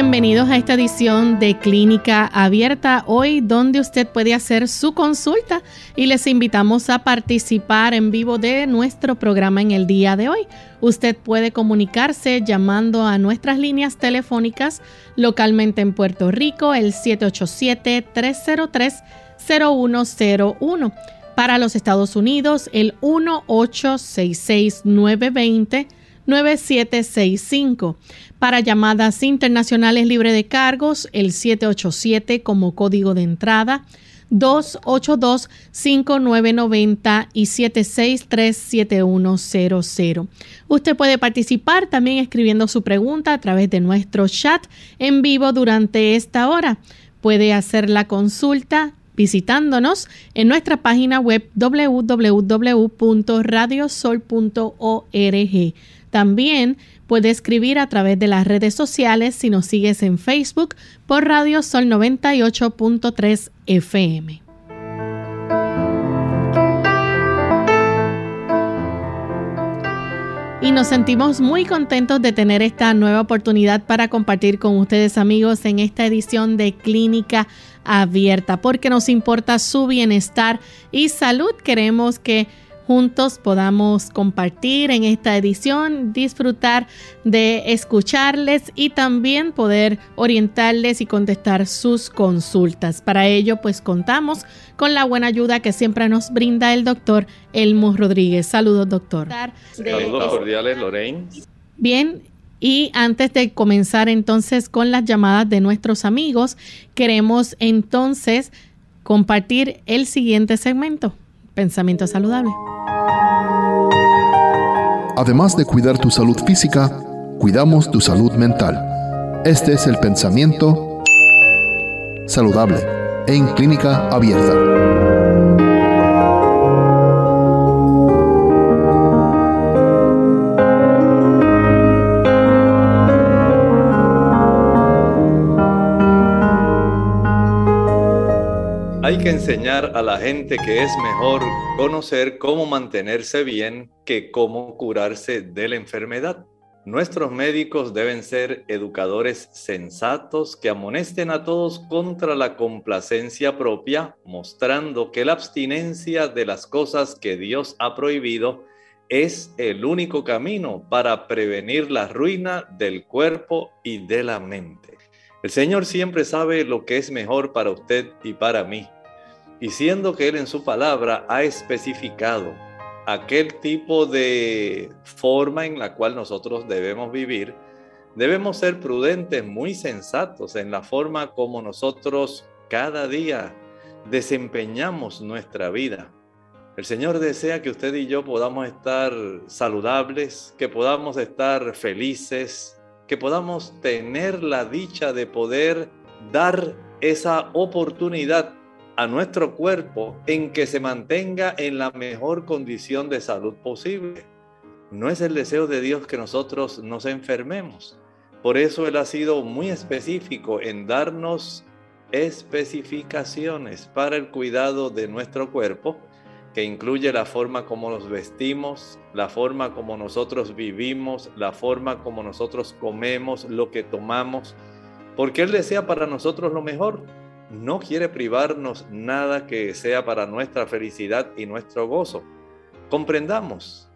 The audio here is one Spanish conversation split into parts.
Bienvenidos a esta edición de Clínica Abierta hoy donde usted puede hacer su consulta y les invitamos a participar en vivo de nuestro programa en el día de hoy. Usted puede comunicarse llamando a nuestras líneas telefónicas localmente en Puerto Rico el 787-303-0101. Para los Estados Unidos el 1866 920 9765. Para llamadas internacionales libre de cargos, el 787 como código de entrada, 282-5990 y 763-7100. Usted puede participar también escribiendo su pregunta a través de nuestro chat en vivo durante esta hora. Puede hacer la consulta visitándonos en nuestra página web www.radiosol.org. También puede escribir a través de las redes sociales si nos sigues en Facebook por Radio Sol 98.3 FM. Y nos sentimos muy contentos de tener esta nueva oportunidad para compartir con ustedes amigos en esta edición de Clínica Abierta, porque nos importa su bienestar y salud. Queremos que juntos podamos compartir en esta edición, disfrutar de escucharles y también poder orientarles y contestar sus consultas. Para ello, pues contamos con la buena ayuda que siempre nos brinda el doctor Elmo Rodríguez. Saludos, doctor. Saludos cordiales, Lorraine. Bien, y antes de comenzar entonces con las llamadas de nuestros amigos, queremos entonces compartir el siguiente segmento, Pensamiento Saludable. Además de cuidar tu salud física, cuidamos tu salud mental. Este es el pensamiento saludable en clínica abierta. Hay que enseñar a la gente que es mejor conocer cómo mantenerse bien que cómo curarse de la enfermedad. Nuestros médicos deben ser educadores sensatos que amonesten a todos contra la complacencia propia, mostrando que la abstinencia de las cosas que Dios ha prohibido es el único camino para prevenir la ruina del cuerpo y de la mente. El Señor siempre sabe lo que es mejor para usted y para mí. Y siendo que Él en su palabra ha especificado aquel tipo de forma en la cual nosotros debemos vivir, debemos ser prudentes, muy sensatos en la forma como nosotros cada día desempeñamos nuestra vida. El Señor desea que usted y yo podamos estar saludables, que podamos estar felices, que podamos tener la dicha de poder dar esa oportunidad a nuestro cuerpo en que se mantenga en la mejor condición de salud posible. No es el deseo de Dios que nosotros nos enfermemos. Por eso Él ha sido muy específico en darnos especificaciones para el cuidado de nuestro cuerpo, que incluye la forma como nos vestimos, la forma como nosotros vivimos, la forma como nosotros comemos, lo que tomamos, porque Él desea para nosotros lo mejor no quiere privarnos nada que sea para nuestra felicidad y nuestro gozo. Comprendamos,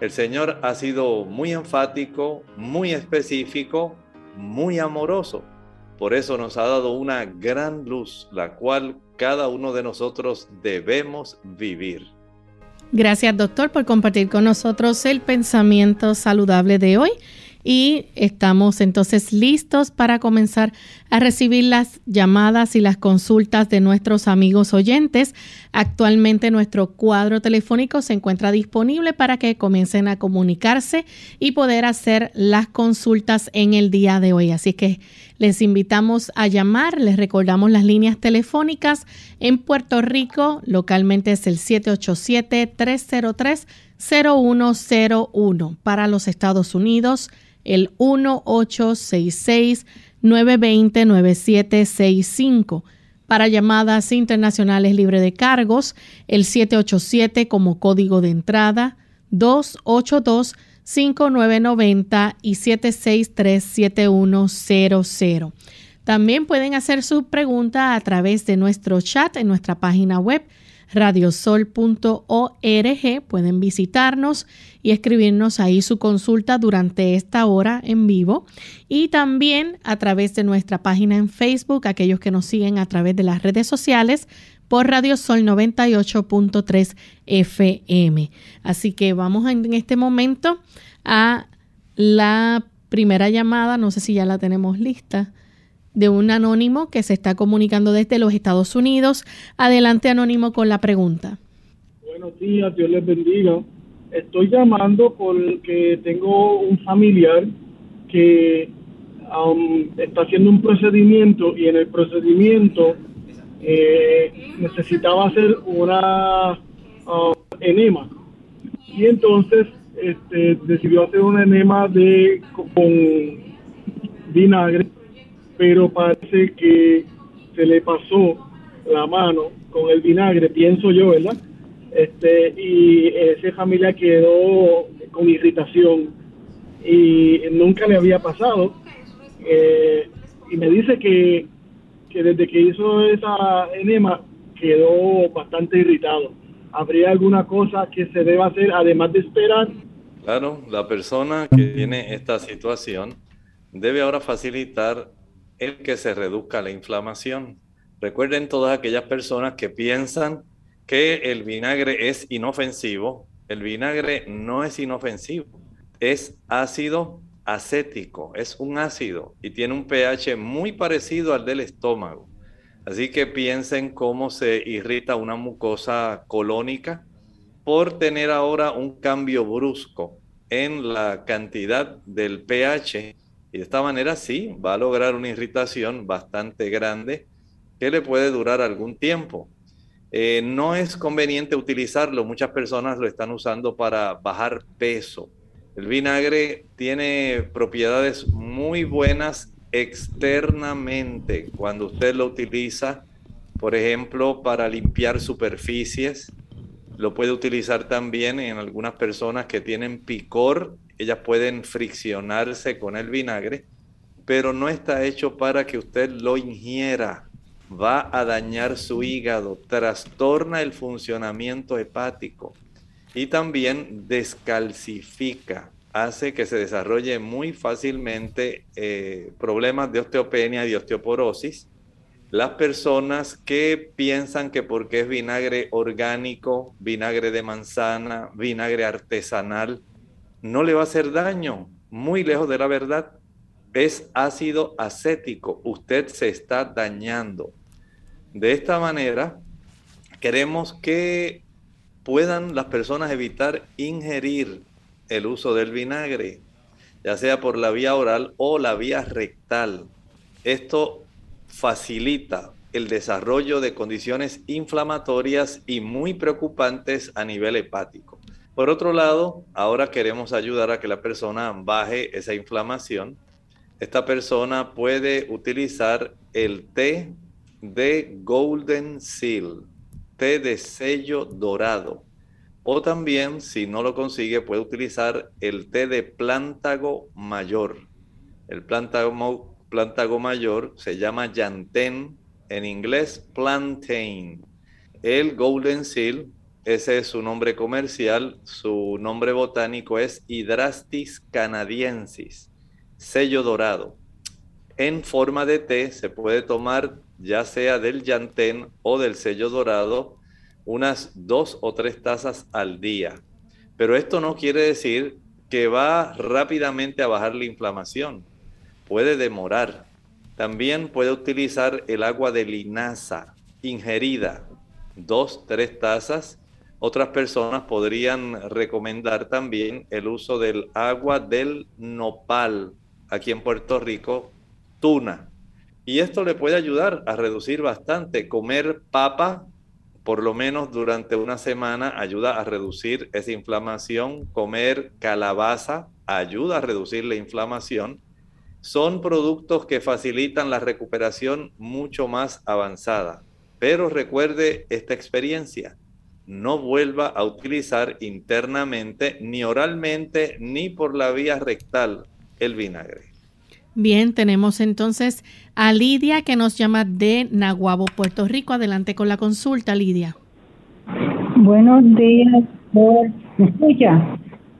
el Señor ha sido muy enfático, muy específico, muy amoroso. Por eso nos ha dado una gran luz, la cual cada uno de nosotros debemos vivir. Gracias doctor por compartir con nosotros el pensamiento saludable de hoy. Y estamos entonces listos para comenzar a recibir las llamadas y las consultas de nuestros amigos oyentes. Actualmente nuestro cuadro telefónico se encuentra disponible para que comiencen a comunicarse y poder hacer las consultas en el día de hoy. Así que les invitamos a llamar, les recordamos las líneas telefónicas en Puerto Rico, localmente es el 787 303 0101 para los Estados Unidos, el 1866-920-9765. Para llamadas internacionales libre de cargos, el 787 como código de entrada, 282-5990 y 763-7100. También pueden hacer su pregunta a través de nuestro chat en nuestra página web radiosol.org. Pueden visitarnos y escribirnos ahí su consulta durante esta hora en vivo. Y también a través de nuestra página en Facebook, aquellos que nos siguen a través de las redes sociales por Radio Sol 98.3 FM. Así que vamos en este momento a la primera llamada, no sé si ya la tenemos lista de un anónimo que se está comunicando desde los Estados Unidos. Adelante, anónimo, con la pregunta. Buenos días, Dios les bendiga. Estoy llamando porque tengo un familiar que um, está haciendo un procedimiento y en el procedimiento eh, necesitaba hacer una uh, enema. Y entonces este, decidió hacer una enema de, con vinagre pero parece que se le pasó la mano con el vinagre, pienso yo, ¿verdad? Este, y esa familia quedó con irritación y nunca le había pasado. Eh, y me dice que, que desde que hizo esa enema quedó bastante irritado. ¿Habría alguna cosa que se deba hacer además de esperar? Claro, la persona que tiene esta situación debe ahora facilitar el que se reduzca la inflamación. Recuerden todas aquellas personas que piensan que el vinagre es inofensivo. El vinagre no es inofensivo, es ácido acético, es un ácido y tiene un pH muy parecido al del estómago. Así que piensen cómo se irrita una mucosa colónica por tener ahora un cambio brusco en la cantidad del pH y de esta manera sí, va a lograr una irritación bastante grande que le puede durar algún tiempo. Eh, no es conveniente utilizarlo, muchas personas lo están usando para bajar peso. El vinagre tiene propiedades muy buenas externamente cuando usted lo utiliza, por ejemplo, para limpiar superficies. Lo puede utilizar también en algunas personas que tienen picor ellas pueden friccionarse con el vinagre, pero no está hecho para que usted lo ingiera. Va a dañar su hígado, trastorna el funcionamiento hepático y también descalcifica, hace que se desarrolle muy fácilmente eh, problemas de osteopenia y osteoporosis. Las personas que piensan que porque es vinagre orgánico, vinagre de manzana, vinagre artesanal, no le va a hacer daño, muy lejos de la verdad. Es ácido acético, usted se está dañando. De esta manera, queremos que puedan las personas evitar ingerir el uso del vinagre, ya sea por la vía oral o la vía rectal. Esto facilita el desarrollo de condiciones inflamatorias y muy preocupantes a nivel hepático. Por otro lado, ahora queremos ayudar a que la persona baje esa inflamación. Esta persona puede utilizar el té de Golden Seal, té de sello dorado. O también, si no lo consigue, puede utilizar el té de plántago mayor. El plántago, mayor se llama Yantén, en inglés plantain. El Golden Seal ese es su nombre comercial. Su nombre botánico es Hydrastis canadiensis, sello dorado. En forma de té se puede tomar ya sea del llantén o del sello dorado unas dos o tres tazas al día. Pero esto no quiere decir que va rápidamente a bajar la inflamación. Puede demorar. También puede utilizar el agua de linaza ingerida, dos, tres tazas. Otras personas podrían recomendar también el uso del agua del nopal, aquí en Puerto Rico, tuna. Y esto le puede ayudar a reducir bastante. Comer papa por lo menos durante una semana ayuda a reducir esa inflamación. Comer calabaza ayuda a reducir la inflamación. Son productos que facilitan la recuperación mucho más avanzada. Pero recuerde esta experiencia. No vuelva a utilizar internamente, ni oralmente, ni por la vía rectal el vinagre. Bien, tenemos entonces a Lidia que nos llama de Nahuabo, Puerto Rico. Adelante con la consulta, Lidia. Buenos días, ¿me escucha?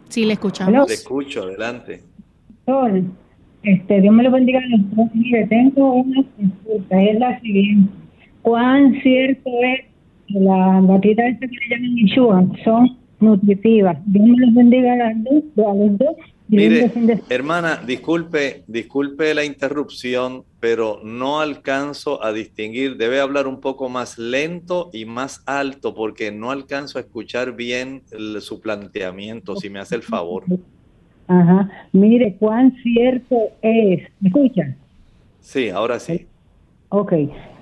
Sí, le escuchamos. Le escucho, adelante. este, Dios me lo bendiga a los Mire, tengo una consulta, es la siguiente. ¿Cuán cierto es que las batidas que le llaman Yeshua son nutritivas? Dios me los bendiga a, a los dos Mire, hermana, disculpe, disculpe la interrupción, pero no alcanzo a distinguir. Debe hablar un poco más lento y más alto porque no alcanzo a escuchar bien su planteamiento, si me hace el favor. Ajá. Mire, cuán cierto es. ¿Me escuchan? Sí, ahora sí. Ok.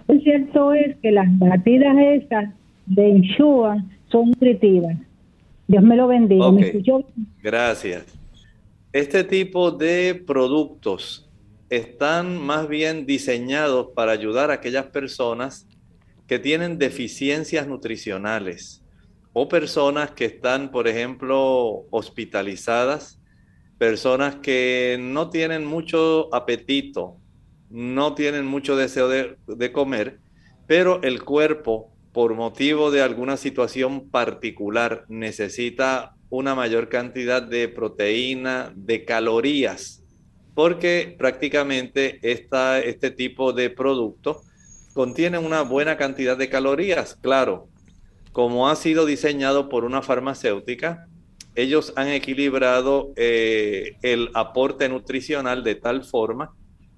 Cuán cierto es que las batidas estas de Inshuan son nutritivas. Dios me lo bendiga. Gracias. Este tipo de productos están más bien diseñados para ayudar a aquellas personas que tienen deficiencias nutricionales o personas que están, por ejemplo, hospitalizadas, personas que no tienen mucho apetito, no tienen mucho deseo de, comer, pero el cuerpo, por motivo de alguna situación particular, necesita una mayor cantidad de proteína, de calorías, porque prácticamente esta, este tipo de producto contiene una buena cantidad de calorías. Claro, como ha sido diseñado por una farmacéutica, ellos han equilibrado eh, el aporte nutricional de tal forma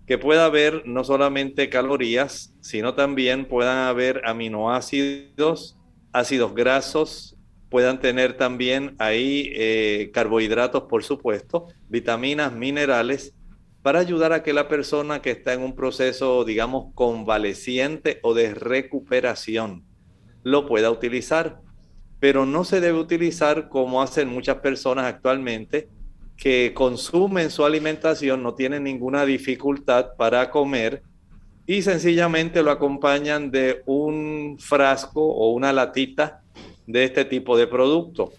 que pueda haber no solamente calorías, sino también puedan haber aminoácidos, ácidos grasos, puedan tener también ahí eh, carbohidratos, por supuesto, vitaminas, minerales, para ayudar a que la persona que está en un proceso, digamos, convaleciente o de recuperación, lo pueda utilizar. Pero no se debe utilizar como hacen muchas personas actualmente, que consumen su alimentación, no tienen ninguna dificultad para comer y sencillamente lo acompañan de un frasco o una latita de este tipo de producto.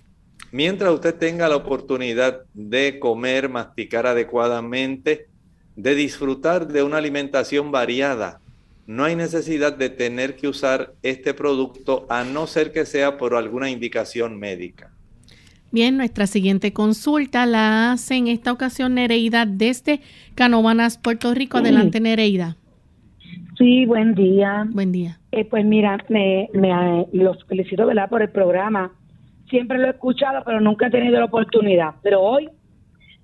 Mientras usted tenga la oportunidad de comer, masticar adecuadamente, de disfrutar de una alimentación variada, no hay necesidad de tener que usar este producto a no ser que sea por alguna indicación médica. Bien, nuestra siguiente consulta la hace en esta ocasión Nereida desde Canovanas, Puerto Rico. Adelante, Nereida. Sí, buen día. Buen día. Eh, pues mira, me, me los felicito ¿verdad? por el programa. Siempre lo he escuchado, pero nunca he tenido la oportunidad. Pero hoy,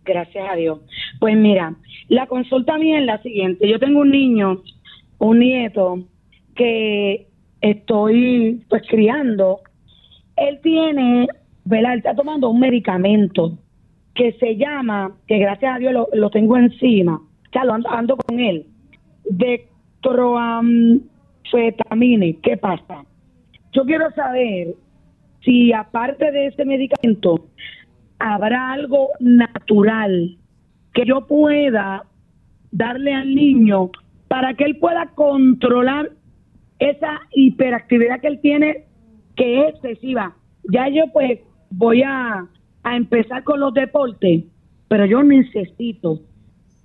gracias a Dios. Pues mira, la consulta mía es la siguiente. Yo tengo un niño, un nieto, que estoy pues criando. Él tiene, ¿verdad? Está tomando un medicamento que se llama, que gracias a Dios lo, lo tengo encima, sea, lo ando, ando con él, de fetamine, ¿qué pasa? Yo quiero saber si aparte de ese medicamento habrá algo natural que yo pueda darle al niño para que él pueda controlar esa hiperactividad que él tiene que es excesiva. Ya yo pues voy a, a empezar con los deportes, pero yo necesito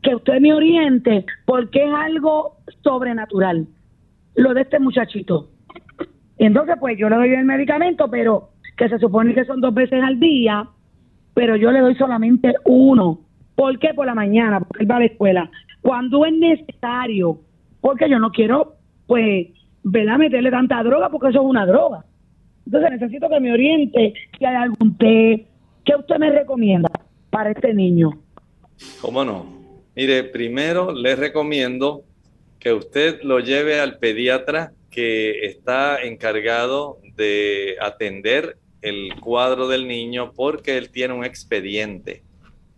que usted me oriente porque es algo sobrenatural lo de este muchachito. entonces, pues yo le doy el medicamento, pero que se supone que son dos veces al día, pero yo le doy solamente uno. ¿Por qué? Por la mañana, porque él va a la escuela. Cuando es necesario, porque yo no quiero, pues, ¿verdad? Meterle tanta droga, porque eso es una droga. Entonces necesito que me oriente si hay algún té que usted me recomienda para este niño? ¿Cómo no? Mire, primero les recomiendo que usted lo lleve al pediatra que está encargado de atender el cuadro del niño porque él tiene un expediente.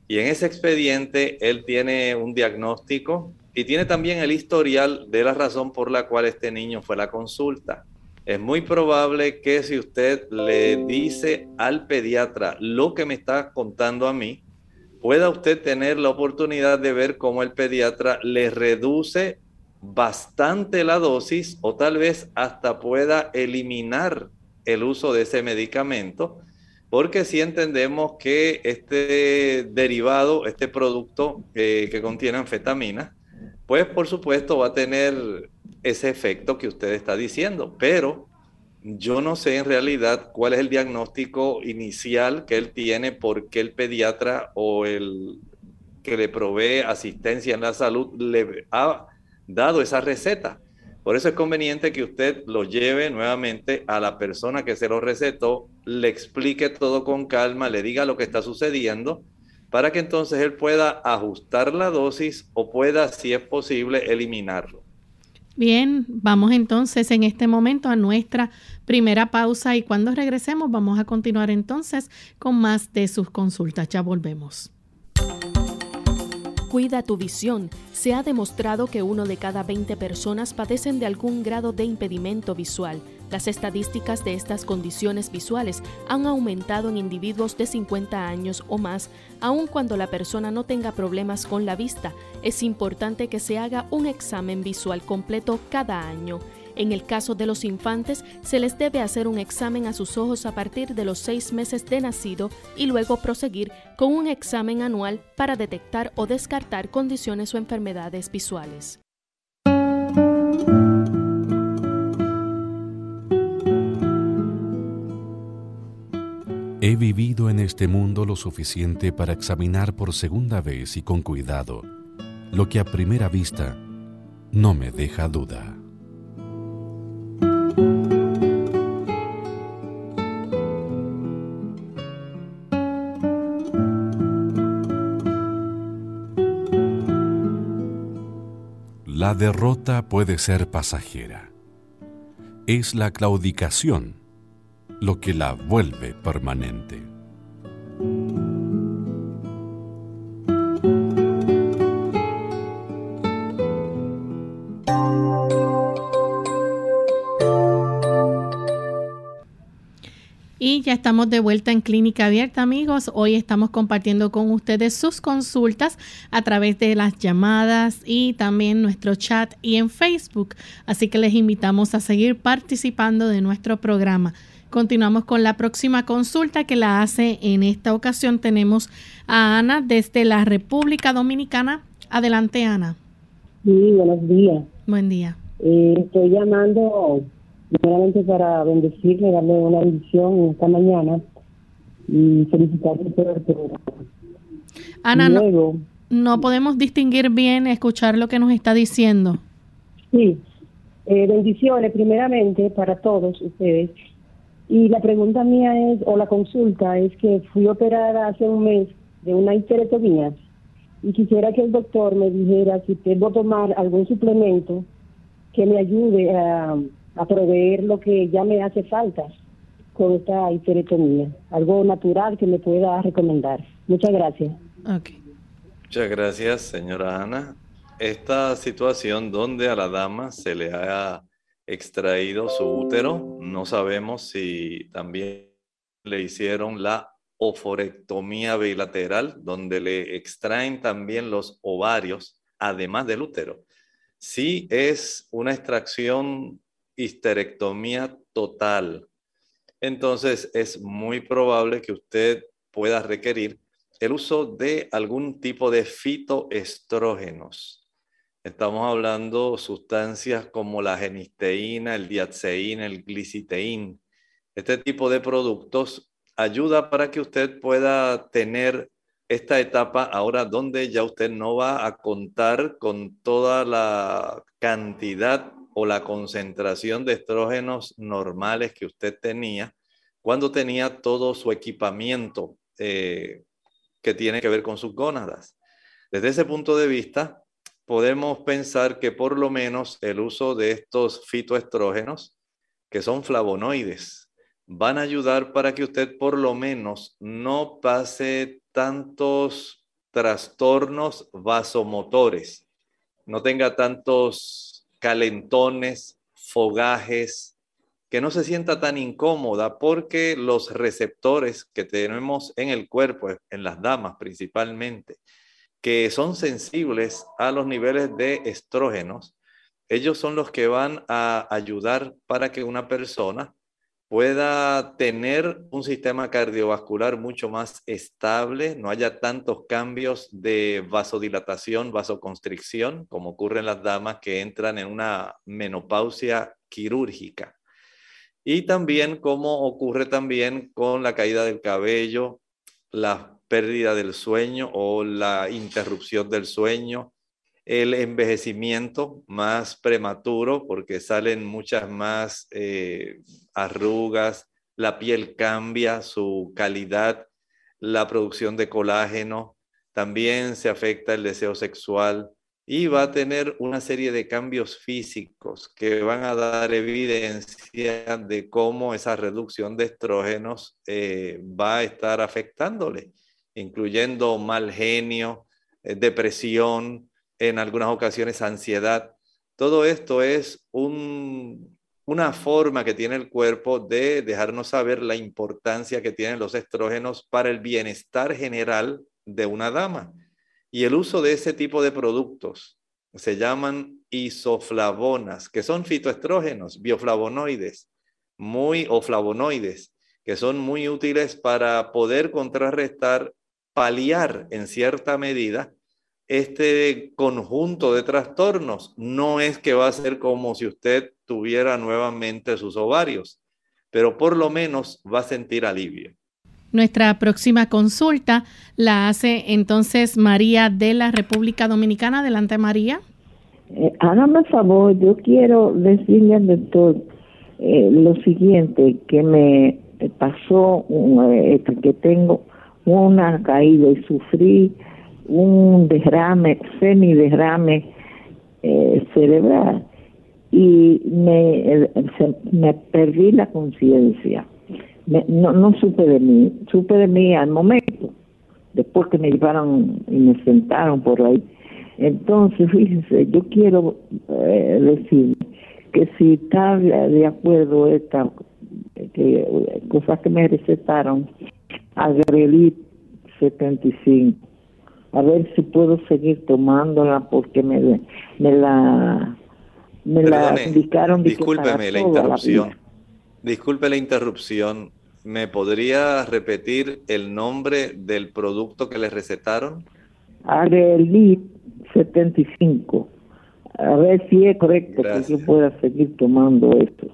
Y en ese expediente él tiene un diagnóstico y tiene también el historial de la razón por la cual este niño fue a la consulta. Es muy probable que si usted le dice al pediatra lo que me está contando a mí, pueda usted tener la oportunidad de ver cómo el pediatra le reduce bastante la dosis o tal vez hasta pueda eliminar el uso de ese medicamento, porque si entendemos que este derivado, este producto eh, que contiene anfetamina, pues por supuesto va a tener ese efecto que usted está diciendo, pero yo no sé en realidad cuál es el diagnóstico inicial que él tiene, porque el pediatra o el que le provee asistencia en la salud le ha dado esa receta. Por eso es conveniente que usted lo lleve nuevamente a la persona que se lo recetó, le explique todo con calma, le diga lo que está sucediendo, para que entonces él pueda ajustar la dosis o pueda, si es posible, eliminarlo. Bien, vamos entonces en este momento a nuestra primera pausa y cuando regresemos vamos a continuar entonces con más de sus consultas. Ya volvemos. Cuida tu visión. Se ha demostrado que uno de cada 20 personas padecen de algún grado de impedimento visual. Las estadísticas de estas condiciones visuales han aumentado en individuos de 50 años o más, aun cuando la persona no tenga problemas con la vista. Es importante que se haga un examen visual completo cada año. En el caso de los infantes, se les debe hacer un examen a sus ojos a partir de los seis meses de nacido y luego proseguir con un examen anual para detectar o descartar condiciones o enfermedades visuales. He vivido en este mundo lo suficiente para examinar por segunda vez y con cuidado lo que a primera vista no me deja duda. La derrota puede ser pasajera. Es la claudicación lo que la vuelve permanente. Y ya estamos de vuelta en Clínica Abierta, amigos. Hoy estamos compartiendo con ustedes sus consultas a través de las llamadas y también nuestro chat y en Facebook. Así que les invitamos a seguir participando de nuestro programa. Continuamos con la próxima consulta que la hace en esta ocasión. Tenemos a Ana desde la República Dominicana. Adelante, Ana. Sí, buenos días. Buen día. Eh, estoy llamando primeramente para bendecirle, darle una bendición esta mañana y felicitarle por el programa. Ana, no, no, podemos distinguir bien, escuchar lo que nos está diciendo. Sí, eh, bendiciones primeramente para todos ustedes. Y la pregunta mía es, o la consulta, es que fui operada hace un mes de una histerectomía y quisiera que el doctor me dijera si puedo tomar algún suplemento que me ayude a a proveer lo que ya me hace falta con esta histerectomía. Algo natural que me pueda recomendar. Muchas gracias. Muchas gracias, señora Ana. Esta situación donde a la dama se le ha extraído su útero, no sabemos si también le hicieron la oforectomía bilateral, donde le extraen también los ovarios, además del útero. Si es una extracción histerectomía total, entonces es muy probable que usted pueda requerir el uso de algún tipo de fitoestrógenos. Estamos hablando sustancias como la genisteína, el diatseína, el gliciteín. Este tipo de productos ayuda para que usted pueda tener esta etapa ahora donde ya usted no va a contar con toda la cantidad o la concentración de estrógenos normales que usted tenía cuando tenía todo su equipamiento eh, que tiene que ver con sus gónadas. Desde ese punto de vista, podemos pensar que por lo menos el uso de estos fitoestrógenos, que son flavonoides, van a ayudar para que usted por lo menos no pase tantos trastornos vasomotores, no tenga tantos calentones, fogajes, que no se sienta tan incómoda porque los receptores que tenemos en el cuerpo, en las damas principalmente, que son sensibles a los niveles de estrógenos, ellos son los que van a ayudar para que una persona pueda tener un sistema cardiovascular mucho más estable, no haya tantos cambios de vasodilatación, vasoconstricción, como ocurre en las damas que entran en una menopausia quirúrgica. Y también como ocurre también con la caída del cabello, la pérdida del sueño o la interrupción del sueño, el envejecimiento más prematuro porque salen muchas más eh, arrugas, la piel cambia su calidad, la producción de colágeno, también se afecta el deseo sexual y va a tener una serie de cambios físicos que van a dar evidencia de cómo esa reducción de estrógenos eh, va a estar afectándole, incluyendo mal genio, eh, depresión, en algunas ocasiones ansiedad. Todo esto es una forma que tiene el cuerpo de dejarnos saber la importancia que tienen los estrógenos para el bienestar general de una dama. Y el uso de ese tipo de productos se llaman isoflavonas, que son fitoestrógenos, bioflavonoides, muy o flavonoides, que son muy útiles para poder contrarrestar, paliar en cierta medida este conjunto de trastornos. No es que va a ser como si usted tuviera nuevamente sus ovarios, pero por lo menos va a sentir alivio. Nuestra próxima consulta la hace entonces María de la República Dominicana. Adelante, María. Eh, hágame favor, yo quiero decirle al doctor eh, lo siguiente, que me pasó, eh, que tengo una caída y sufrí un derrame, semiderrame eh, cerebral y me, me perdí la conciencia. No, no supe de mí, supe de mí al momento, después que me llevaron y me sentaron por ahí. Entonces, fíjense, yo quiero eh, decir que si está de acuerdo esta que, cosas que me recetaron, Agrelit 75 a ver si puedo seguir tomándola porque me, me la me la indicaron. Discúlpeme la interrupción. Disculpe la interrupción. ¿Me podría repetir el nombre del producto que le recetaron? Arelit 75. A ver si es correcto que yo pueda seguir tomando esto.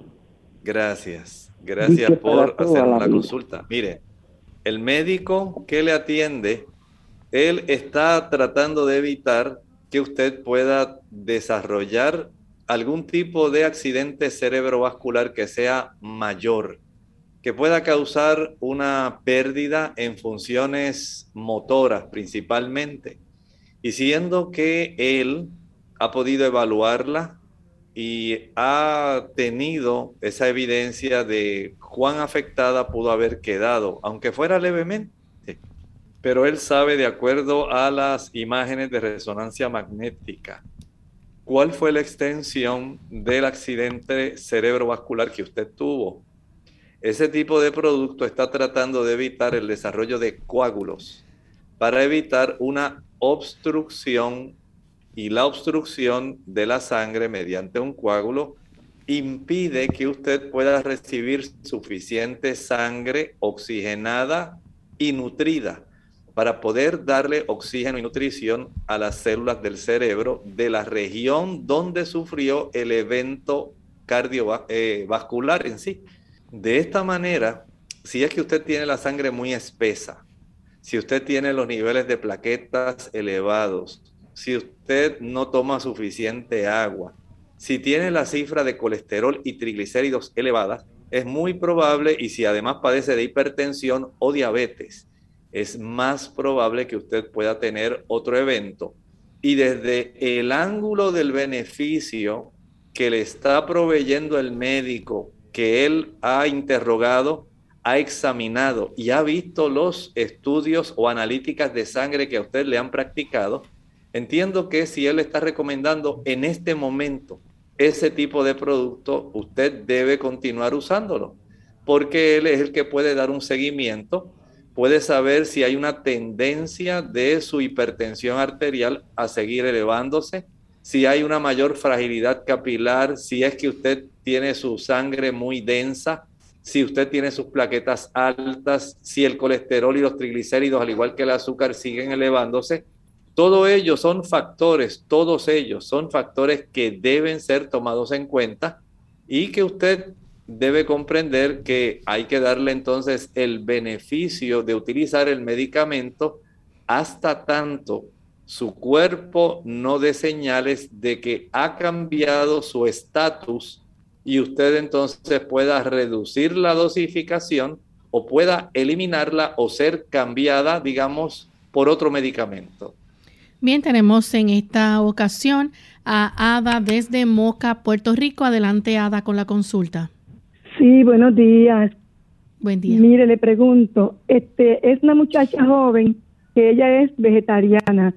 Gracias. Gracias por hacer la consulta. Mire, el médico que le atiende él está tratando de evitar que usted pueda desarrollar algún tipo de accidente cerebrovascular que sea mayor, que pueda causar una pérdida en funciones motoras principalmente. Y siendo que él ha podido evaluarla y ha tenido esa evidencia de cuán afectada pudo haber quedado, aunque fuera levemente pero él sabe de acuerdo a las imágenes de resonancia magnética cuál fue la extensión del accidente cerebrovascular que usted tuvo. Ese tipo de producto está tratando de evitar el desarrollo de coágulos para evitar una obstrucción y la obstrucción de la sangre mediante un coágulo impide que usted pueda recibir suficiente sangre oxigenada y nutrida para poder darle oxígeno y nutrición a las células del cerebro de la región donde sufrió el evento cardiovascular en sí. De esta manera, si es que usted tiene la sangre muy espesa, si usted tiene los niveles de plaquetas elevados, si usted no toma suficiente agua, si tiene la cifra de colesterol y triglicéridos elevadas, es muy probable y si además padece de hipertensión o diabetes, es más probable que usted pueda tener otro evento. Y desde el ángulo del beneficio que le está proveyendo el médico, que él ha interrogado, ha examinado y ha visto los estudios o analíticas de sangre que a usted le han practicado, entiendo que si él está recomendando en este momento ese tipo de producto, usted debe continuar usándolo, porque él es el que puede dar un seguimiento, puede saber si hay una tendencia de su hipertensión arterial a seguir elevándose, si hay una mayor fragilidad capilar, si es que usted tiene su sangre muy densa, si usted tiene sus plaquetas altas, si el colesterol y los triglicéridos, al igual que el azúcar, siguen elevándose, todo ello son factores, todos ellos son factores que deben ser tomados en cuenta y que usted debe comprender que hay que darle entonces el beneficio de utilizar el medicamento hasta tanto su cuerpo no dé señales de que ha cambiado su estatus y usted entonces pueda reducir la dosificación o pueda eliminarla o ser cambiada, digamos, por otro medicamento. Bien, tenemos en esta ocasión a Ada desde Moca, Puerto Rico. Adelante, Ada, con la consulta. Sí, buenos días. Buen día. Mire, le pregunto, este es una muchacha joven que ella es vegetariana,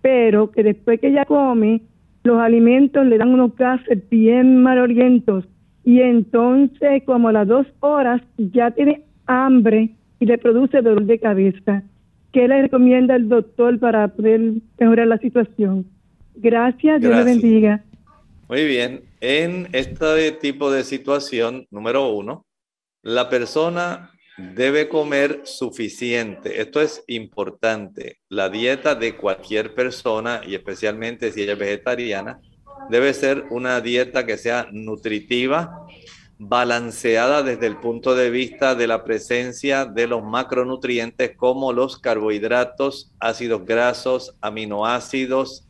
pero que después que ella come, los alimentos le dan unos gases bien malorientos y entonces como a las dos horas ya tiene hambre y le produce dolor de cabeza. ¿Qué le recomienda el doctor para poder mejorar la situación? Gracias, Dios le bendiga. Muy bien. En este tipo de situación, número uno, la persona debe comer suficiente. Esto es importante. La dieta de cualquier persona, y especialmente si ella es vegetariana, debe ser una dieta que sea nutritiva, balanceada desde el punto de vista de la presencia de los macronutrientes como los carbohidratos, ácidos grasos, aminoácidos,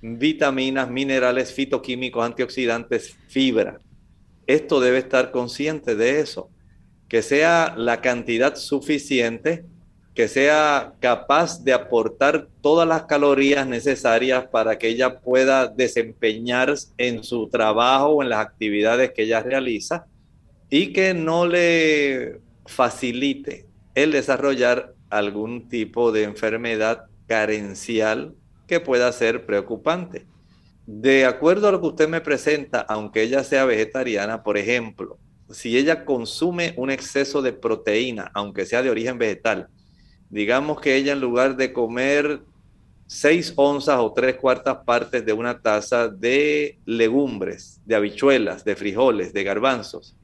vitaminas, minerales, fitoquímicos, antioxidantes, fibra. Esto debe estar consciente de eso, que sea la cantidad suficiente, que sea capaz de aportar todas las calorías necesarias para que ella pueda desempeñarse en su trabajo o en las actividades que ella realiza y que no le facilite el desarrollar algún tipo de enfermedad carencial que pueda ser preocupante. De acuerdo a lo que usted me presenta, aunque ella sea vegetariana, por ejemplo, si ella consume un exceso de proteína, aunque sea de origen vegetal, digamos que ella en lugar de comer seis onzas o tres cuartas partes de una taza de legumbres, de habichuelas, de frijoles, de garbanzos,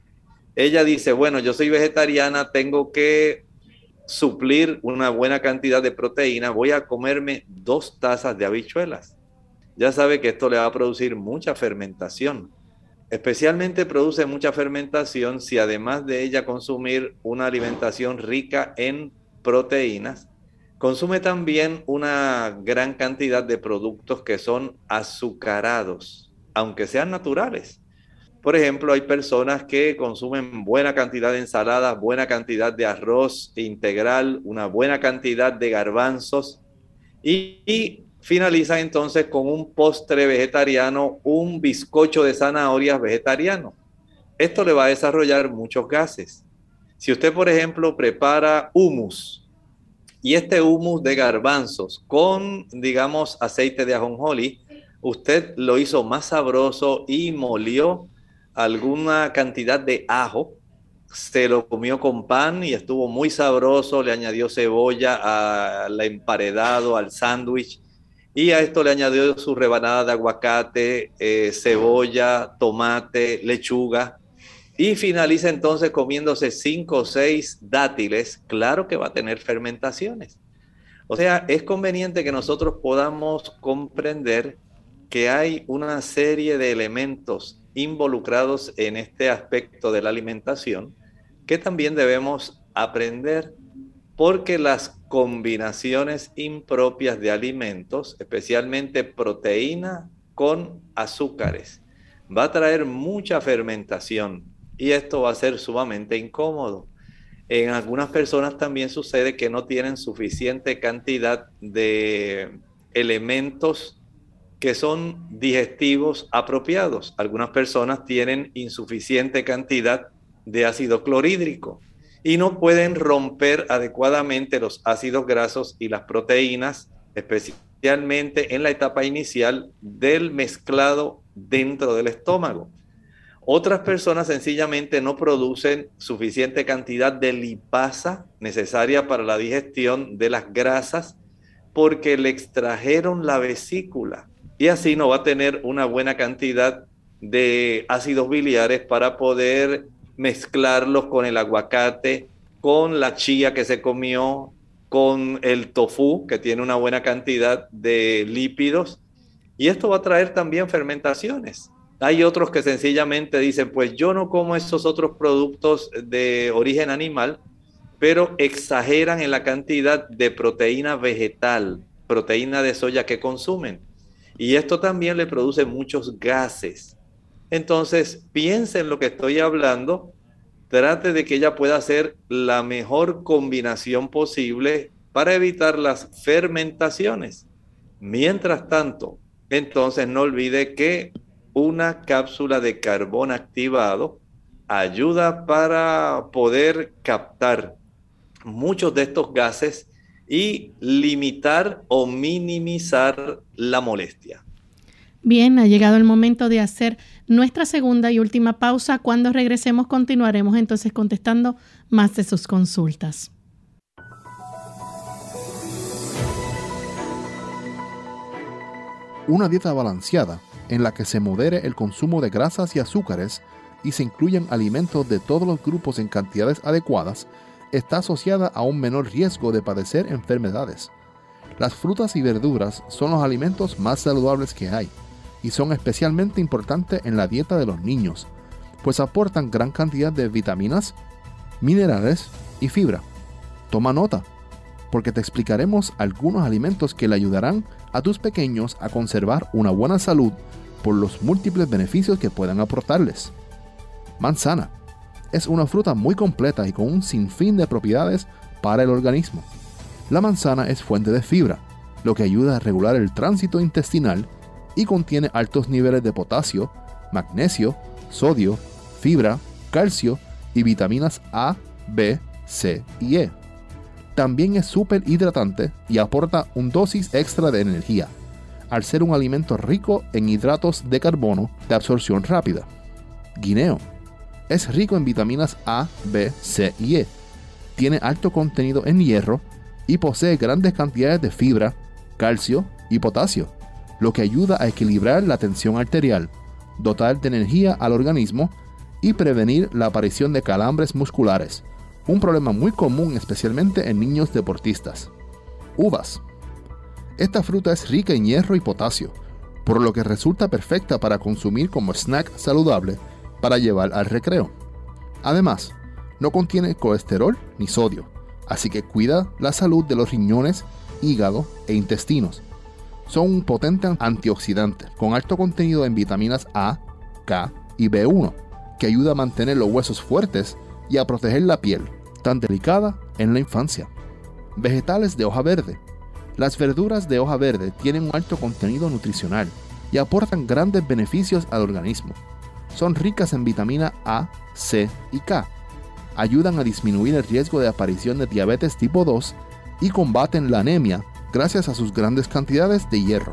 ella dice, bueno, yo soy vegetariana, tengo que suplir una buena cantidad de proteína, voy a comerme dos tazas de habichuelas. Ya sabe que esto le va a producir mucha fermentación. Especialmente produce mucha fermentación si además de ella consumir una alimentación rica en proteínas, consume también una gran cantidad de productos que son azucarados, aunque sean naturales. Por ejemplo, hay personas que consumen buena cantidad de ensaladas, buena cantidad de arroz integral, una buena cantidad de garbanzos y, finalizan entonces con un postre vegetariano, un bizcocho de zanahorias vegetariano. Esto le va a desarrollar muchos gases. Si usted, por ejemplo, prepara humus y este humus de garbanzos con, digamos, aceite de ajonjolí, usted lo hizo más sabroso y molió alguna cantidad de ajo, se lo comió con pan y estuvo muy sabroso, le añadió cebolla al emparedado, al sándwich, y a esto le añadió su rebanada de aguacate, eh, cebolla, tomate, lechuga, y finaliza entonces comiéndose cinco o seis dátiles, claro que va a tener fermentaciones. O sea, es conveniente que nosotros podamos comprender que hay una serie de elementos involucrados en este aspecto de la alimentación que también debemos aprender porque las combinaciones impropias de alimentos, especialmente proteína con azúcares, va a traer mucha fermentación y esto va a ser sumamente incómodo. En algunas personas también sucede que no tienen suficiente cantidad de elementos que son digestivos apropiados. Algunas personas tienen insuficiente cantidad de ácido clorhídrico y no pueden romper adecuadamente los ácidos grasos y las proteínas, especialmente en la etapa inicial del mezclado dentro del estómago. Otras personas sencillamente no producen suficiente cantidad de lipasa necesaria para la digestión de las grasas porque le extrajeron la vesícula y así no va a tener una buena cantidad de ácidos biliares para poder mezclarlos con el aguacate, con la chía que se comió, con el tofu que tiene una buena cantidad de lípidos y esto va a traer también fermentaciones. Hay otros que sencillamente dicen, pues yo no como esos otros productos de origen animal, pero exageran en la cantidad de proteína vegetal, proteína de soya que consumen. Y esto también le produce muchos gases. Entonces, piensen en lo que estoy hablando, trate de que ella pueda hacer la mejor combinación posible para evitar las fermentaciones. Mientras tanto, entonces no olvide que una cápsula de carbón activado ayuda para poder captar muchos de estos gases y limitar o minimizar la molestia. Bien, ha llegado el momento de hacer nuestra segunda y última pausa. Cuando regresemos continuaremos entonces contestando más de sus consultas. Una dieta balanceada en la que se modere el consumo de grasas y azúcares y se incluyan alimentos de todos los grupos en cantidades adecuadas está asociada a un menor riesgo de padecer enfermedades. Las frutas y verduras son los alimentos más saludables que hay y son especialmente importantes en la dieta de los niños, pues aportan gran cantidad de vitaminas, minerales y fibra. Toma nota, porque te explicaremos algunos alimentos que le ayudarán a tus pequeños a conservar una buena salud por los múltiples beneficios que puedan aportarles. Manzana es una fruta muy completa y con un sinfín de propiedades para el organismo. La manzana es fuente de fibra, lo que ayuda a regular el tránsito intestinal y contiene altos niveles de potasio, magnesio, sodio, fibra, calcio y vitaminas A, B, C y E. También es súper hidratante y aporta un dosis extra de energía, al ser un alimento rico en hidratos de carbono de absorción rápida. Guineo es rico en vitaminas A, B, C y E. Tiene alto contenido en hierro y posee grandes cantidades de fibra, calcio y potasio lo que ayuda a equilibrar la tensión arterial, dotar de energía al organismo y prevenir la aparición de calambres musculares, un problema muy común especialmente en niños deportistas. Uvas. Esta fruta es rica en hierro y potasio, por lo que resulta perfecta para consumir como snack saludable para llevar al recreo. Además, no contiene colesterol ni sodio, así que cuida la salud de los riñones, hígado e intestinos, son un potente antioxidante con alto contenido en vitaminas A, K y B1, que ayuda a mantener los huesos fuertes y a proteger la piel, tan delicada en la infancia. Vegetales de hoja verde. Las verduras de hoja verde tienen un alto contenido nutricional y aportan grandes beneficios al organismo. Son ricas en vitamina A, C y K. Ayudan a disminuir el riesgo de aparición de diabetes tipo 2 y combaten la anemia gracias a sus grandes cantidades de hierro.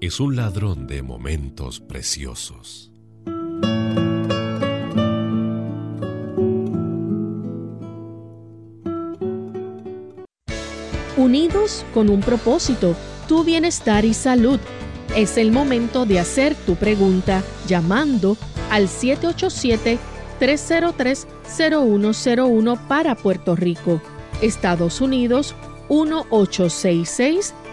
Es un ladrón de momentos preciosos. unidos con un propósito, tu bienestar y salud. Es el momento de hacer tu pregunta llamando al 787-303-0101 para Puerto Rico, Estados Unidos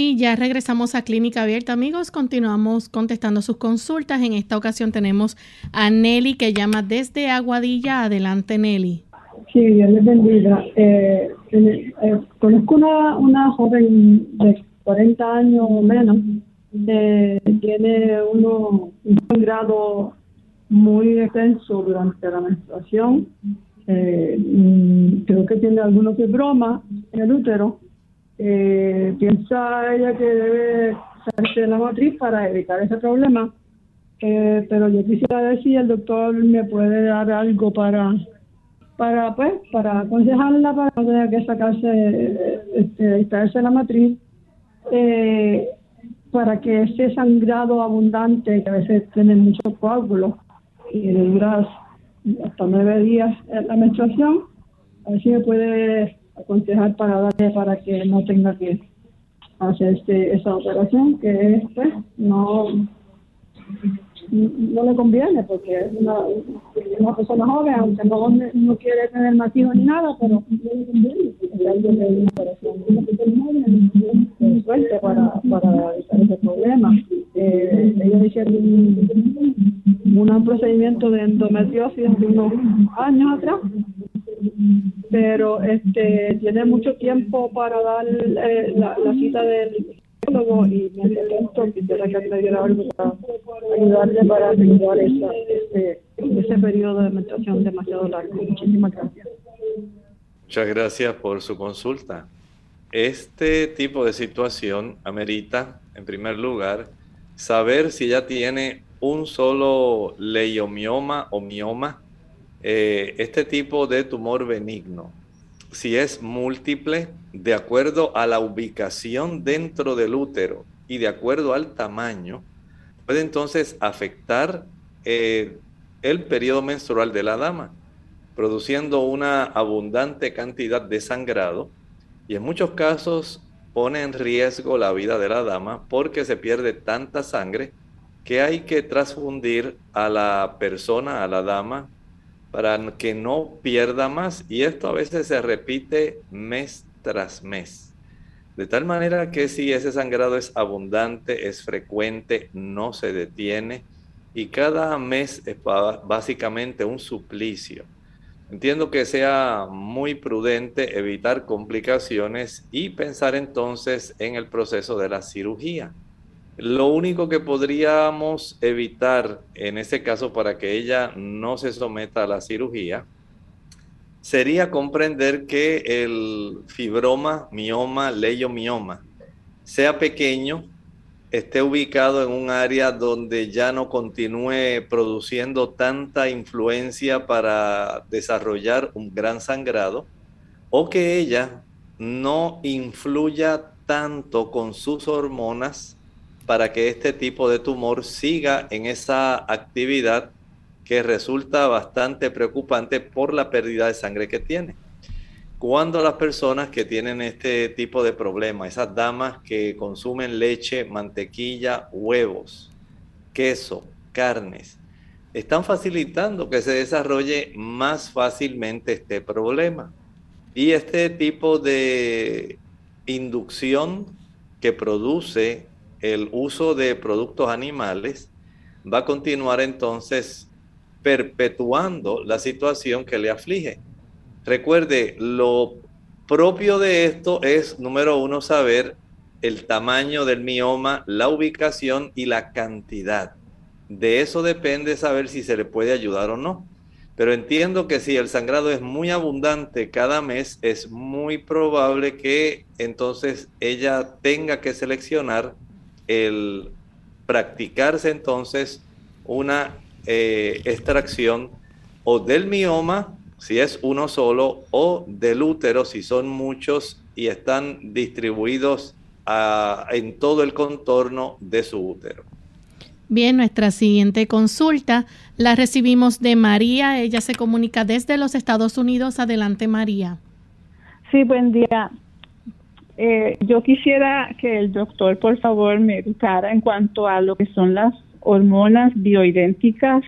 Y ya regresamos a Clínica Abierta, amigos. Continuamos contestando sus consultas. En esta ocasión tenemos a Nelly que llama desde Aguadilla. Adelante, Nelly. Sí, Dios les bendiga. Eh, eh, conozco una, una joven de 40 años o menos, que tiene uno, un grado muy extenso durante la menstruación. Eh, mm, creo que tiene algunos bromas en el útero. Eh, piensa ella que debe salirse de la matriz para evitar ese problema. Eh, pero yo quisiera ver si el doctor me puede dar algo para para pues para aconsejarla para no tener que sacarse este, la matriz eh, para que ese sangrado abundante que a veces tiene muchos coágulos y dura hasta nueve días la menstruación a ver si me puede aconsejar para darle para que no tenga que hacer este, esa operación que es pues no no le conviene porque es una, una persona joven, aunque no, no quiere tener más hijos ni nada, pero no le conviene. una operación de suerte para, para ese problema. Eh, ellos hicieron un, un procedimiento de endometriosis hace unos años atrás pero este tiene mucho tiempo para dar eh, la, la, cita del y me quisiera que me diera algo para ayudarle para ayudar ese, ese periodo de menstruación demasiado largo. Muchísimas gracias. Muchas gracias por su consulta. Este tipo de situación amerita, en primer lugar, saber si ya tiene un solo leiomioma o mioma, eh, este tipo de tumor benigno si es múltiple, de acuerdo a la ubicación dentro del útero y de acuerdo al tamaño, puede entonces afectar eh, el periodo menstrual de la dama, produciendo una abundante cantidad de sangrado y en muchos casos pone en riesgo la vida de la dama porque se pierde tanta sangre que hay que transfundir a la persona, a la dama, para que no pierda más. Y esto a veces se repite mes tras mes. De tal manera que si ese sangrado es abundante, es frecuente, no se detiene y cada mes es básicamente un suplicio. Entiendo que sea muy prudente evitar complicaciones y pensar entonces en el proceso de la cirugía. Lo único que podríamos evitar en ese caso para que ella no se someta a la cirugía sería comprender que el fibroma, mioma, leiomioma sea pequeño, esté ubicado en un área donde ya no continúe produciendo tanta influencia para desarrollar un gran sangrado, o que ella no influya tanto con sus hormonas para que este tipo de tumor siga en esa actividad que resulta bastante preocupante por la pérdida de sangre que tiene. Cuando las personas que tienen este tipo de problema, esas damas que consumen leche, mantequilla, huevos, queso, carnes, están facilitando que se desarrolle más fácilmente este problema. Y este tipo de inducción que produce el uso de productos animales va a continuar entonces perpetuando la situación que le aflige. Recuerde, lo propio de esto es, número uno, saber el tamaño del mioma, la ubicación y la cantidad. De eso depende saber si se le puede ayudar o no. Pero entiendo que si el sangrado es muy abundante cada mes, es muy probable que entonces ella tenga que seleccionar el practicarse entonces una eh, extracción o del mioma, si es uno solo, o del útero, si son muchos y están distribuidos ah, en todo el contorno de su útero. Bien, nuestra siguiente consulta la recibimos de María. Ella se comunica desde los Estados Unidos. Adelante, María. Sí, buen día. Eh, yo quisiera que el doctor, por favor, me educara en cuanto a lo que son las hormonas bioidénticas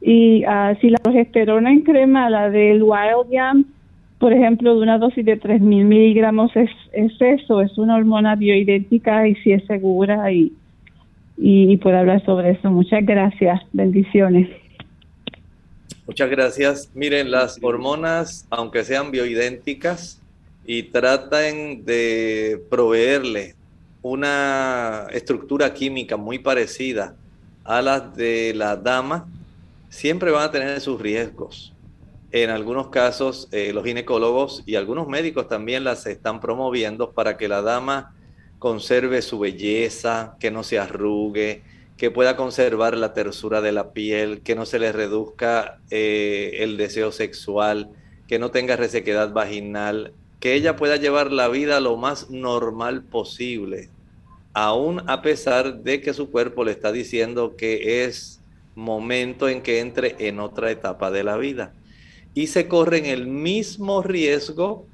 y uh, si la progesterona en crema, la del Wild Yam, por ejemplo, de una dosis de 3.000 miligramos, es, es eso, es una hormona bioidéntica y si es segura y, y, y hablar sobre eso. Muchas gracias, bendiciones. Muchas gracias. Miren, las hormonas, aunque sean bioidénticas y traten de proveerle una estructura química muy parecida a las de la dama, siempre van a tener sus riesgos. En algunos casos, eh, los ginecólogos y algunos médicos también las están promoviendo para que la dama conserve su belleza, que no se arrugue, que pueda conservar la tersura de la piel, que no se le reduzca eh, el deseo sexual, que no tenga resequedad vaginal, que ella pueda llevar la vida lo más normal posible, aún a pesar de que su cuerpo le está diciendo que es momento en que entre en otra etapa de la vida. Y se corren el mismo riesgo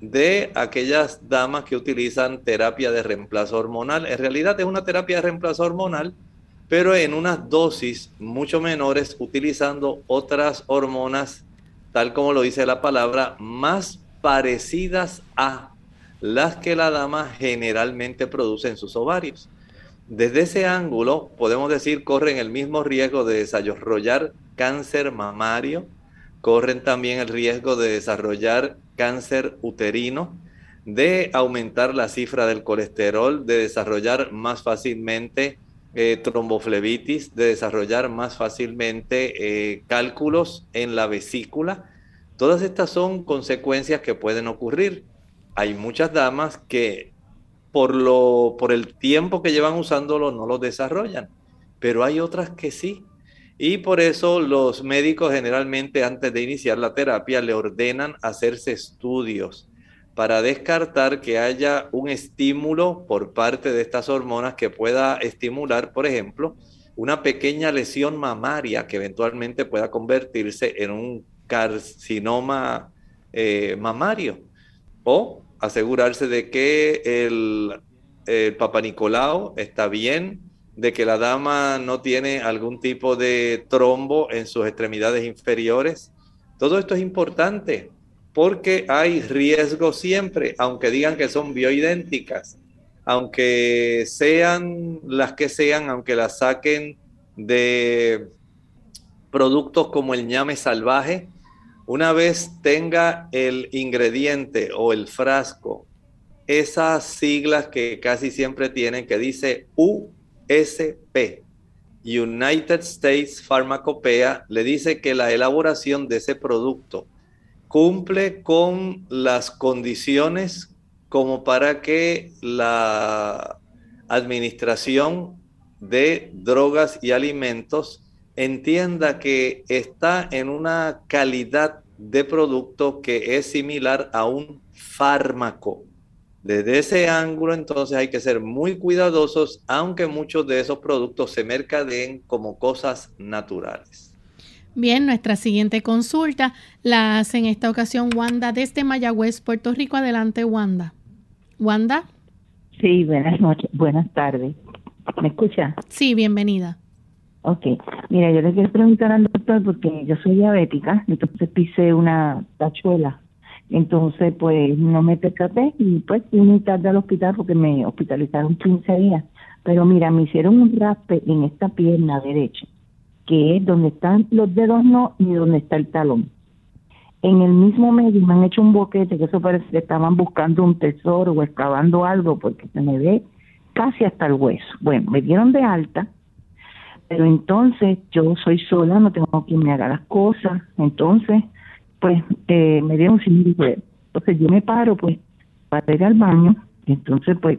de aquellas damas que utilizan terapia de reemplazo hormonal. En realidad es una terapia de reemplazo hormonal pero en unas dosis mucho menores utilizando otras hormonas, tal como lo dice la palabra, más parecidas a las que la dama generalmente produce en sus ovarios. Desde ese ángulo, podemos decir, corren el mismo riesgo de desarrollar cáncer mamario, corren también el riesgo de desarrollar cáncer uterino, de aumentar la cifra del colesterol, de desarrollar más fácilmente eh, tromboflebitis, de desarrollar más fácilmente eh, cálculos en la vesícula. Todas estas son consecuencias que pueden ocurrir. Hay muchas damas que por, lo, por el tiempo que llevan usándolo no lo desarrollan, pero hay otras que sí. Y por eso los médicos generalmente antes de iniciar la terapia le ordenan hacerse estudios para descartar que haya un estímulo por parte de estas hormonas que pueda estimular, por ejemplo, una pequeña lesión mamaria que eventualmente pueda convertirse en un carcinoma eh, mamario. O asegurarse de que el, el Papa Nicolau está bien, de que la dama no tiene algún tipo de trombo en sus extremidades inferiores. Todo esto es importante porque hay riesgo siempre, aunque digan que son bioidénticas, aunque sean las que sean, aunque las saquen de productos como el ñame salvaje, una vez tenga el ingrediente o el frasco, esas siglas que casi siempre tienen que dice USP, United States Pharmacopoeia, le dice que la elaboración de ese producto cumple con las condiciones como para que la administración de drogas y alimentos entienda que está en una calidad de producto que es similar a un fármaco. Desde ese ángulo, entonces hay que ser muy cuidadosos, aunque muchos de esos productos se mercadeen como cosas naturales. Bien, nuestra siguiente consulta la hace en esta ocasión Wanda desde Mayagüez, Puerto Rico. Adelante, Wanda. Wanda. Sí, buenas noches, buenas tardes. ¿Me escucha? Sí, bienvenida. Ok, mira, yo le quiero preguntar al doctor porque yo soy diabética, entonces pisé una tachuela, entonces pues no me percaté y pues fui tarde al hospital porque me hospitalizaron 15 días, pero mira, me hicieron un raspe en esta pierna derecha que es donde están los dedos no ni donde está el talón. En el mismo medio me han hecho un boquete que eso parece que estaban buscando un tesoro o excavando algo porque se me ve casi hasta el hueso. Bueno, me dieron de alta, pero entonces yo soy sola, no tengo quien me haga las cosas, entonces pues eh, me dieron sin Entonces yo me paro pues para ir al baño, entonces pues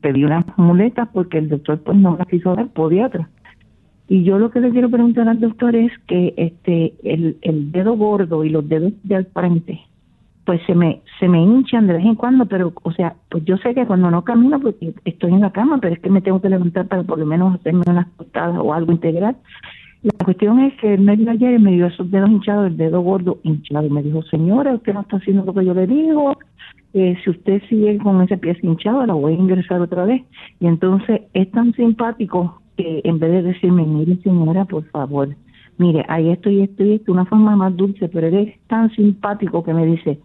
pedí unas muletas porque el doctor pues no las quiso dar, podiatra. Y yo lo que le quiero preguntar al doctor es que este el, el dedo gordo y los dedos del frente pues se me se me hinchan de vez en cuando, pero o sea, pues yo sé que cuando no camino porque estoy en la cama, pero es que me tengo que levantar para por lo menos hacerme unas tostadas o algo integral. La cuestión es que él me dio ayer y me dio esos dedos hinchados, el dedo gordo hinchado. Me dijo, señora, usted no está haciendo lo que yo le digo. Eh, si usted sigue con ese pie hinchado, la voy a ingresar otra vez. Y entonces es tan simpático que en vez de decirme, mire señora, por favor, mire, hay esto y esto y esto, una forma más dulce, pero él es tan simpático que me dice,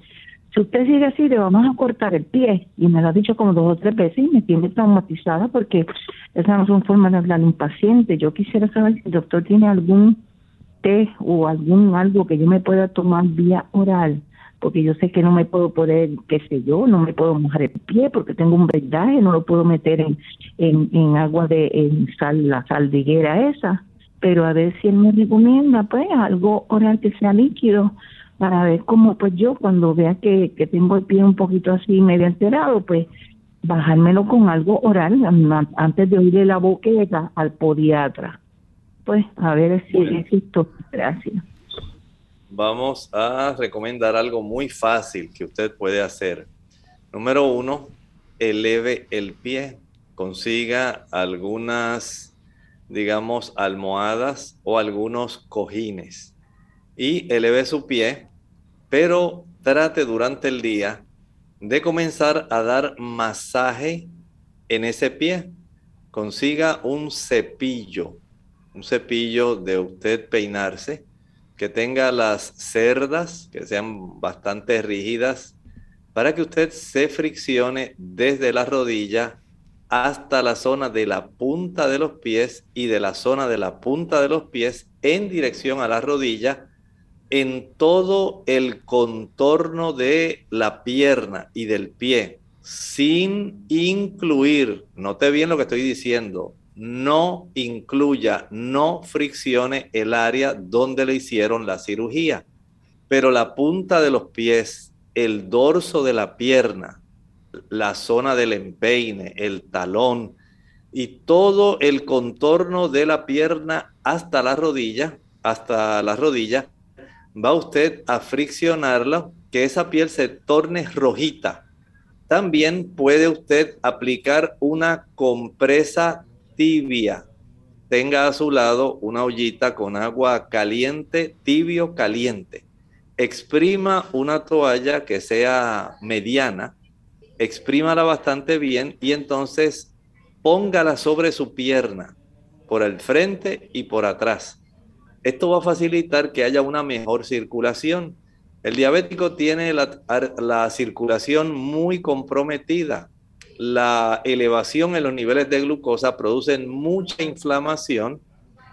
si usted sigue así, le vamos a cortar el pie. Y me lo ha dicho como dos o tres veces y me tiene traumatizada porque esas no son formas de hablar un paciente. Yo quisiera saber si el doctor tiene algún té o algún algo que yo me pueda tomar vía oral, porque yo sé que no me puedo poner, qué sé yo, no me puedo mojar el pie porque tengo un vendaje, no lo puedo meter en, en, en agua de en sal, la saldiguera esa. Pero a ver si él me recomienda, pues, algo oral que sea líquido para ver cómo pues yo cuando vea que, que tengo el pie un poquito así medio enterado, pues bajármelo con algo oral antes de oírle la boqueta al podiatra. Pues a ver si existo. Gracias. Vamos a recomendar algo muy fácil que usted puede hacer. Número uno, eleve el pie. Consiga algunas, digamos, almohadas o algunos cojines y eleve su pie pero trate durante el día de comenzar a dar masaje en ese pie. Consiga un cepillo, un cepillo de usted peinarse, que tenga las cerdas, que sean bastante rígidas, para que usted se friccione desde la rodilla hasta la zona de la punta de los pies y de la zona de la punta de los pies en dirección a la rodilla en todo el contorno de la pierna y del pie, sin incluir, note bien lo que estoy diciendo, no incluya, no friccione el área donde le hicieron la cirugía, pero la punta de los pies, el dorso de la pierna, la zona del empeine, el talón y todo el contorno de la pierna hasta la rodilla, hasta la rodilla, va usted a friccionarla, que esa piel se torne rojita. También puede usted aplicar una compresa tibia. Tenga a su lado una ollita con agua caliente, tibio, caliente. Exprima una toalla que sea mediana, exprímala bastante bien y entonces póngala sobre su pierna, por el frente y por atrás esto va a facilitar que haya una mejor circulación. El diabético tiene la, circulación muy comprometida. La elevación en los niveles de glucosa produce mucha inflamación,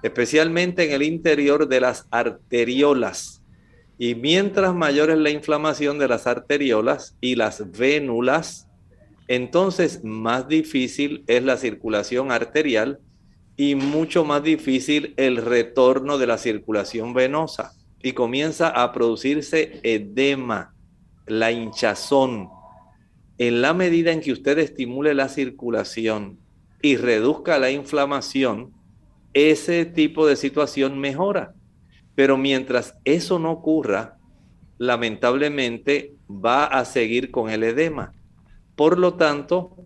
especialmente en el interior de las arteriolas. Y mientras mayor es la inflamación de las arteriolas y las vénulas, entonces más difícil es la circulación arterial y mucho más difícil el retorno de la circulación venosa y comienza a producirse edema, la hinchazón. En la medida en que usted estimule la circulación y reduzca la inflamación, ese tipo de situación mejora. Pero mientras eso no ocurra, lamentablemente va a seguir con el edema. Por lo tanto,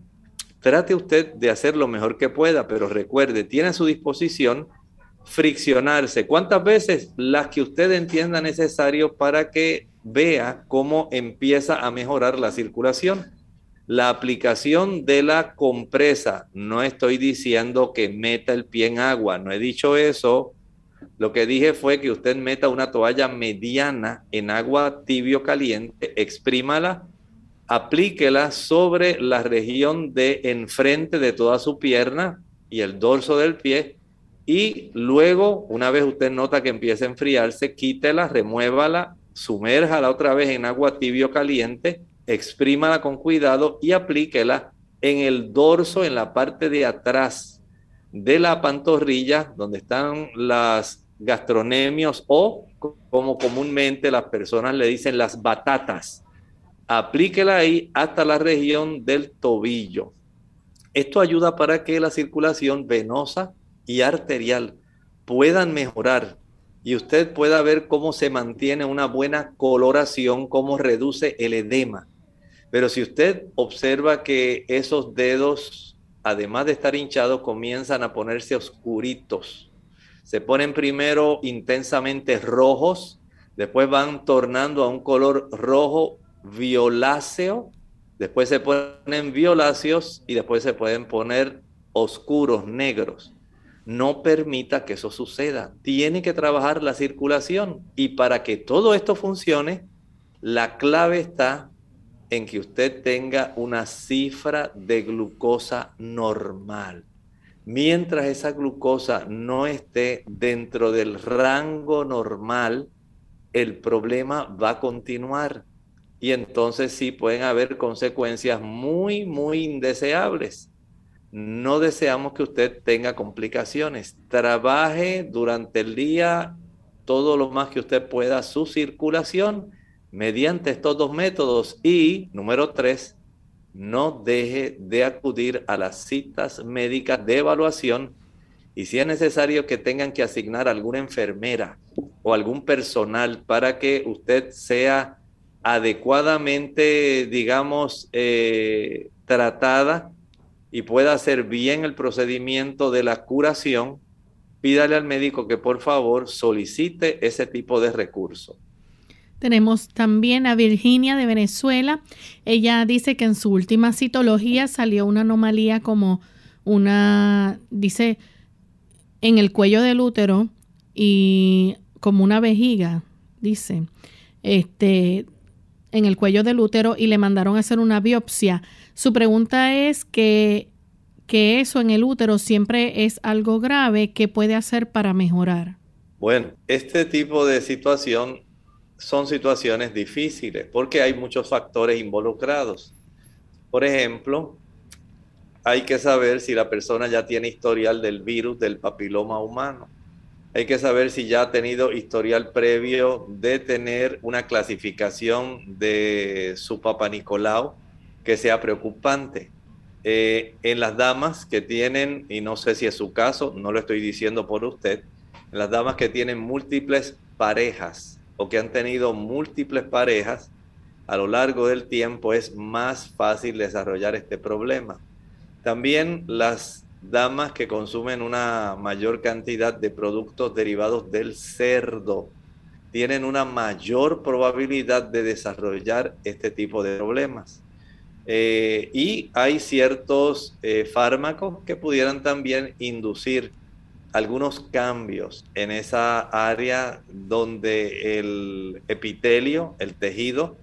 Trate usted de hacer lo mejor que pueda, pero recuerde, tiene a su disposición friccionarse. ¿Cuántas veces? Las que usted entienda necesario para que vea cómo empieza a mejorar la circulación. La aplicación de la compresa, no estoy diciendo que meta el pie en agua, no he dicho eso. Lo que dije fue que usted meta una toalla mediana en agua tibio caliente, exprímala aplíquela sobre la región de enfrente de toda su pierna y el dorso del pie. Y luego, una vez usted nota que empieza a enfriarse, quítela, remuévala, sumérjala otra vez en agua tibio caliente, exprímala con cuidado y aplíquela en el dorso, en la parte de atrás de la pantorrilla, donde están las gastronemios o, como comúnmente las personas le dicen, las batatas aplíquela ahí hasta la región del tobillo. Esto ayuda para que la circulación venosa y arterial puedan mejorar y usted pueda ver cómo se mantiene una buena coloración, cómo reduce el edema. Pero si usted observa que esos dedos, además de estar hinchados, comienzan a ponerse oscuritos, se ponen primero intensamente rojos, después van tornando a un color rojo violáceo, después se ponen violáceos y después se pueden poner oscuros, negros. No permita que eso suceda. Tiene que trabajar la circulación y para que todo esto funcione, la clave está en que usted tenga una cifra de glucosa normal. Mientras esa glucosa no esté dentro del rango normal, el problema va a continuar. Y entonces sí pueden haber consecuencias muy, muy indeseables. No deseamos que usted tenga complicaciones. Trabaje durante el día todo lo más que usted pueda su circulación mediante estos dos métodos. Y número tres, no deje de acudir a las citas médicas de evaluación y si es necesario que tengan que asignar alguna enfermera o algún personal para que usted sea adecuadamente, digamos, eh, tratada y pueda hacer bien el procedimiento de la curación, pídale al médico que por favor solicite ese tipo de recurso. Tenemos también a Virginia de Venezuela. Ella dice que en su última citología salió una anomalía como una, dice, en el cuello del útero y como una vejiga, dice, este, en el cuello del útero y le mandaron a hacer una biopsia. Su pregunta es que, que eso en el útero siempre es algo grave, ¿qué puede hacer para mejorar? Bueno, este tipo de situación son situaciones difíciles porque hay muchos factores involucrados. Por ejemplo, hay que saber si la persona ya tiene historial del virus del papiloma humano. Hay que saber si ya ha tenido historial previo de tener una clasificación de su Papa Nicolau que sea preocupante. Eh, en las damas que tienen, y no sé si es su caso, no lo estoy diciendo por usted, en las damas que tienen múltiples parejas o que han tenido múltiples parejas, a lo largo del tiempo es más fácil desarrollar este problema. También las damas que consumen una mayor cantidad de productos derivados del cerdo tienen una mayor probabilidad de desarrollar este tipo de problemas. Eh, y hay ciertos eh, fármacos que pudieran también inducir algunos cambios en esa área donde el epitelio, el tejido,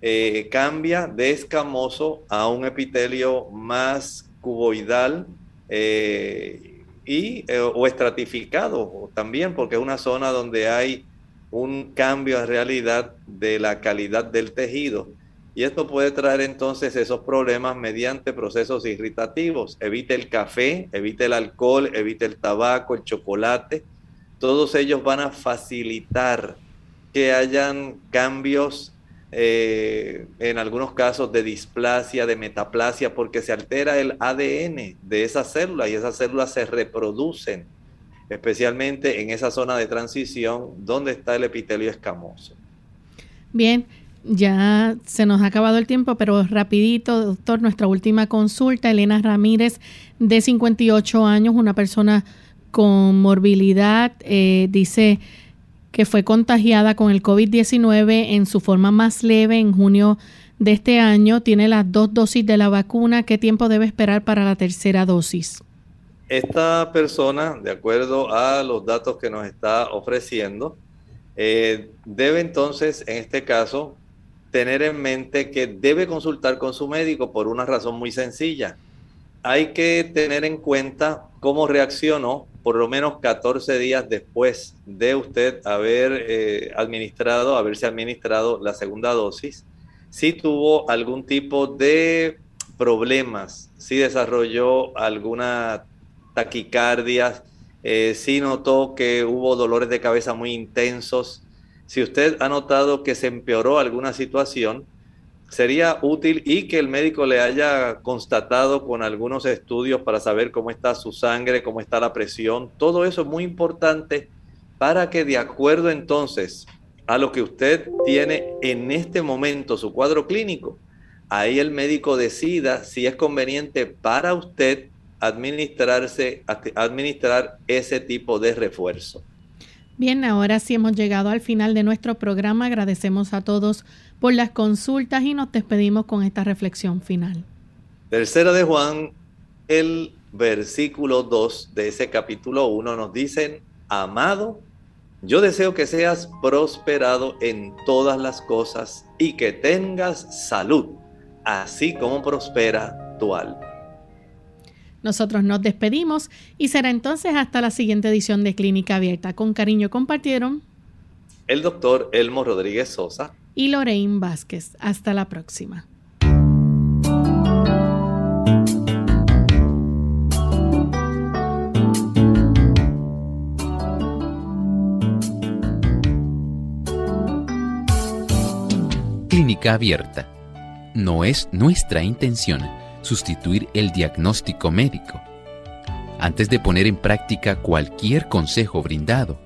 eh, cambia de escamoso a un epitelio más cuboidal eh, y, eh, o estratificado también, porque es una zona donde hay un cambio en realidad de la calidad del tejido y esto puede traer entonces esos problemas mediante procesos irritativos. Evite el café, evite el alcohol, evite el tabaco, el chocolate. Todos ellos van a facilitar que hayan cambios eh, en algunos casos de displasia, de metaplasia, porque se altera el ADN de esas células y esas células se reproducen, especialmente en esa zona de transición donde está el epitelio escamoso. Bien, ya se nos ha acabado el tiempo, pero rapidito, doctor, nuestra última consulta, Elena Ramírez, de 58 años, una persona con morbilidad, eh, dice que fue contagiada con el COVID-19 en su forma más leve en junio de este año, tiene las dos dosis de la vacuna, ¿qué tiempo debe esperar para la tercera dosis? Esta persona, de acuerdo a los datos que nos está ofreciendo, eh, debe entonces, en este caso, tener en mente que debe consultar con su médico por una razón muy sencilla. Hay que tener en cuenta cómo reaccionó por lo menos 14 días después de usted haber eh, administrado, haberse administrado la segunda dosis, si tuvo algún tipo de problemas, si desarrolló alguna taquicardia, eh, si notó que hubo dolores de cabeza muy intensos, si usted ha notado que se empeoró alguna situación, sería útil y que el médico le haya constatado con algunos estudios para saber cómo está su sangre, cómo está la presión. Todo eso es muy importante para que de acuerdo entonces a lo que usted tiene en este momento, su cuadro clínico, ahí el médico decida si es conveniente para usted administrarse, administrar ese tipo de refuerzo. Bien, ahora sí hemos llegado al final de nuestro programa. Agradecemos a todos por las consultas y nos despedimos con esta reflexión final. Tercera de Juan, el versículo 2 de ese capítulo 1 nos dicen, amado, yo deseo que seas prosperado en todas las cosas y que tengas salud, así como prospera tu alma. Nosotros nos despedimos y será entonces hasta la siguiente edición de Clínica Abierta. Con cariño compartieron el doctor Elmo Rodríguez Sosa y Lorraine Vázquez. Hasta la próxima. Clínica Abierta. No es nuestra intención sustituir el diagnóstico médico. Antes de poner en práctica cualquier consejo brindado